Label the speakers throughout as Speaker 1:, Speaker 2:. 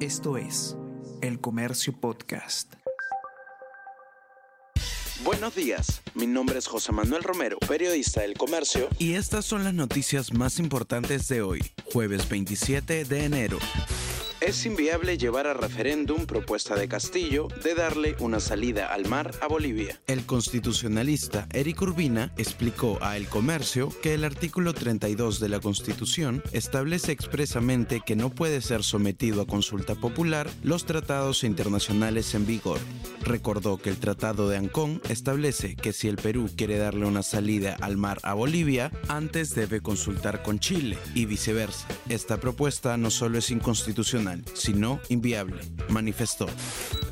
Speaker 1: Esto es El Comercio Podcast.
Speaker 2: Buenos días, mi nombre es José Manuel Romero, periodista del Comercio.
Speaker 1: Y estas son las noticias más importantes de hoy, jueves 27 de enero.
Speaker 2: Es inviable llevar a referéndum propuesta de Castillo de darle una salida al mar a Bolivia.
Speaker 1: El constitucionalista Eric Urbina explicó a El Comercio que el artículo 32 de la Constitución establece expresamente que no puede ser sometido a consulta popular los tratados internacionales en vigor. Recordó que el Tratado de Ancón establece que si el Perú quiere darle una salida al mar a Bolivia, antes debe consultar con Chile y viceversa. Esta propuesta no solo es inconstitucional, sino inviable, manifestó.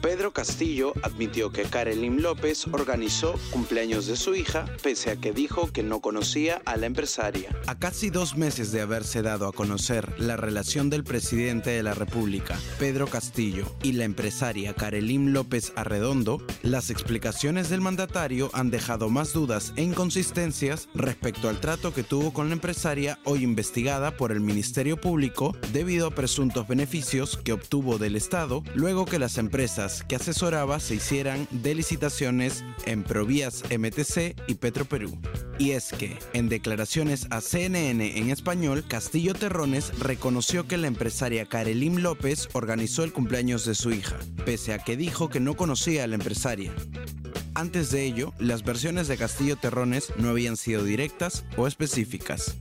Speaker 2: Pedro Castillo admitió que Karelin López organizó cumpleaños de su hija, pese a que dijo que no conocía a la empresaria.
Speaker 1: A casi dos meses de haberse dado a conocer la relación del presidente de la República, Pedro Castillo, y la empresaria Karelin López Arredondo, las explicaciones del mandatario han dejado más dudas e inconsistencias respecto al trato que tuvo con la empresaria hoy investigada por el Ministerio Público debido a presuntos beneficios que obtuvo del Estado luego que las que asesoraba se hicieran de licitaciones en Provías MTC y Petroperú. Y es que, en declaraciones a CNN en español, Castillo Terrones reconoció que la empresaria Karelim López organizó el cumpleaños de su hija, pese a que dijo que no conocía a la empresaria. Antes de ello, las versiones de Castillo Terrones no habían sido directas o específicas.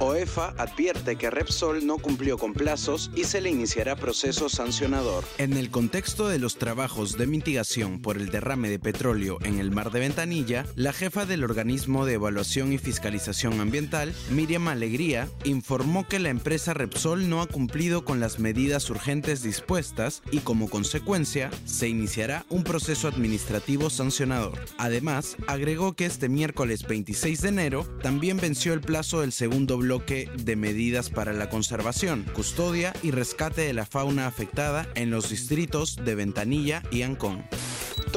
Speaker 2: OEFA advierte que Repsol no cumplió con plazos y se le iniciará proceso sancionador.
Speaker 1: En el contexto de los trabajos de mitigación por el derrame de petróleo en el mar de Ventanilla, la jefa del organismo de evaluación y fiscalización ambiental, Miriam Alegría, informó que la empresa Repsol no ha cumplido con las medidas urgentes dispuestas y como consecuencia se iniciará un proceso administrativo sancionador. Además, agregó que este miércoles 26 de enero también venció el plazo del segundo bloque bloque de medidas para la conservación, custodia y rescate de la fauna afectada en los distritos de Ventanilla y Ancón.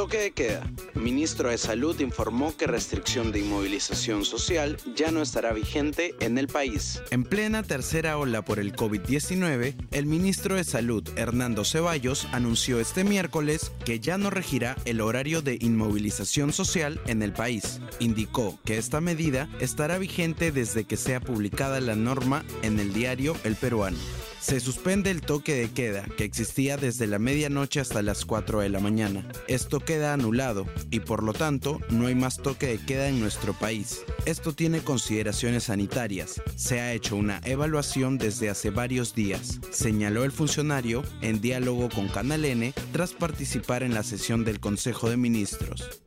Speaker 2: Toque de queda. Ministro de Salud informó que restricción de inmovilización social ya no estará vigente en el país.
Speaker 1: En plena tercera ola por el COVID-19, el ministro de Salud, Hernando Ceballos, anunció este miércoles que ya no regirá el horario de inmovilización social en el país. Indicó que esta medida estará vigente desde que sea publicada la norma en el diario El Peruano. Se suspende el toque de queda que existía desde la medianoche hasta las 4 de la mañana. Esto queda anulado y por lo tanto no hay más toque de queda en nuestro país. Esto tiene consideraciones sanitarias. Se ha hecho una evaluación desde hace varios días, señaló el funcionario en diálogo con Canal N tras participar en la sesión del Consejo de Ministros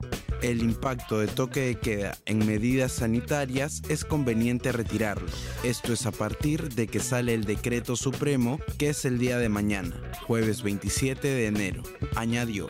Speaker 1: el impacto de toque de queda en medidas sanitarias es conveniente retirarlo. Esto es a partir de que sale el decreto supremo, que es el día de mañana, jueves 27 de enero, añadió.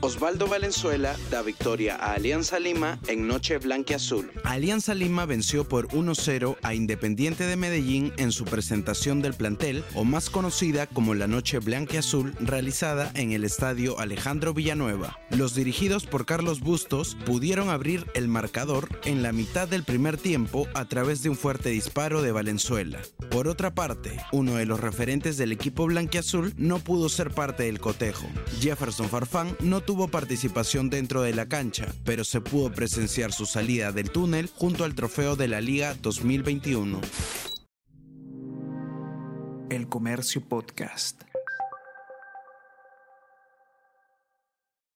Speaker 2: Osvaldo Valenzuela da victoria a Alianza Lima en Noche Blanquiazul.
Speaker 1: Alianza Lima venció por 1-0 a Independiente de Medellín en su presentación del plantel, o más conocida como la Noche Blanquiazul, realizada en el estadio Alejandro Villanueva. Los dirigidos por Carlos Bustos pudieron abrir el marcador en la mitad del primer tiempo a través de un fuerte disparo de Valenzuela. Por otra parte, uno de los referentes del equipo blanquiazul no pudo ser parte del cotejo. Jefferson Farfán no tuvo participación dentro de la cancha, pero se pudo presenciar su salida del túnel junto al trofeo de la Liga 2021. El Comercio Podcast.